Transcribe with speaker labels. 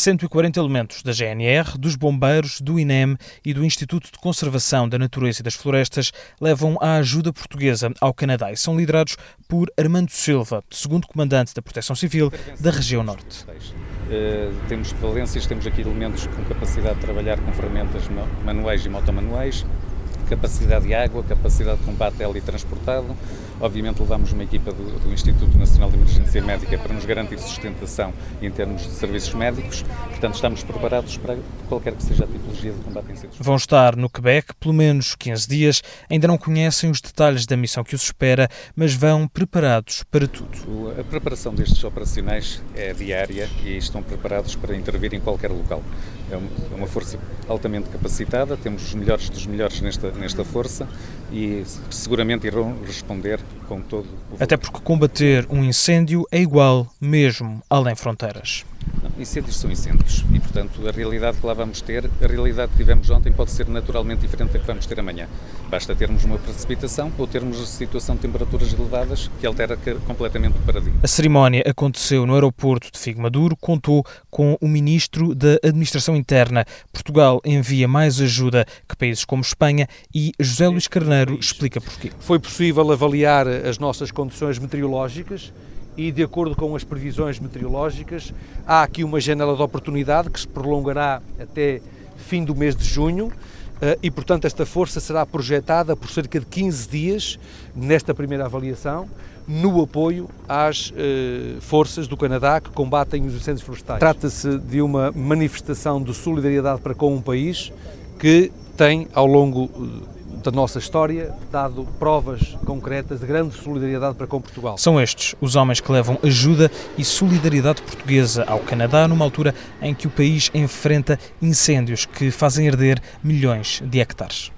Speaker 1: 140 elementos da GNR, dos bombeiros, do INEM e do Instituto de Conservação da Natureza e das Florestas levam a ajuda portuguesa ao Canadá e são liderados por Armando Silva, segundo comandante da Proteção Civil da região norte.
Speaker 2: Uh, temos valências, temos aqui elementos com capacidade de trabalhar com ferramentas manuais e motomanuais, capacidade de água, capacidade de combate teletransportado. Obviamente levamos uma equipa do, do, Instituto Nacional de Emergência Médica para nos garantir sustentação em termos de serviços médicos. Portanto, estamos preparados para qualquer que seja a tipologia de combate a incêndios.
Speaker 1: Vão estar no Quebec pelo menos 15 dias. Ainda não conhecem os detalhes da missão que os espera, mas vão preparados para tudo.
Speaker 2: A preparação destes operacionais é diária e estão preparados para intervir em qualquer local. É uma é força altamente capacitada, temos os melhores dos melhores nesta, nesta força e seguramente irão responder com todo o
Speaker 1: Até porque combater um incêndio é igual mesmo além fronteiras.
Speaker 2: Incêndios são incêndios e, portanto, a realidade que lá vamos ter, a realidade que tivemos ontem pode ser naturalmente diferente da que vamos ter amanhã. Basta termos uma precipitação ou termos a situação de temperaturas elevadas que altera completamente o paradigma.
Speaker 1: A cerimónia aconteceu no aeroporto de Figo Maduro, contou com o ministro da Administração Interna. Portugal envia mais ajuda que países como Espanha e José Luís Carneiro explica porquê.
Speaker 3: Foi possível avaliar as nossas condições meteorológicas e, de acordo com as previsões meteorológicas, há aqui uma janela de oportunidade que se prolongará até fim do mês de junho. Eh, e, portanto, esta força será projetada por cerca de 15 dias, nesta primeira avaliação, no apoio às eh, forças do Canadá que combatem os incêndios florestais. Trata-se de uma manifestação de solidariedade para com um país que tem, ao longo eh, da nossa história, dado provas concretas de grande solidariedade para com Portugal.
Speaker 1: São estes os homens que levam ajuda e solidariedade portuguesa ao Canadá numa altura em que o país enfrenta incêndios que fazem arder milhões de hectares.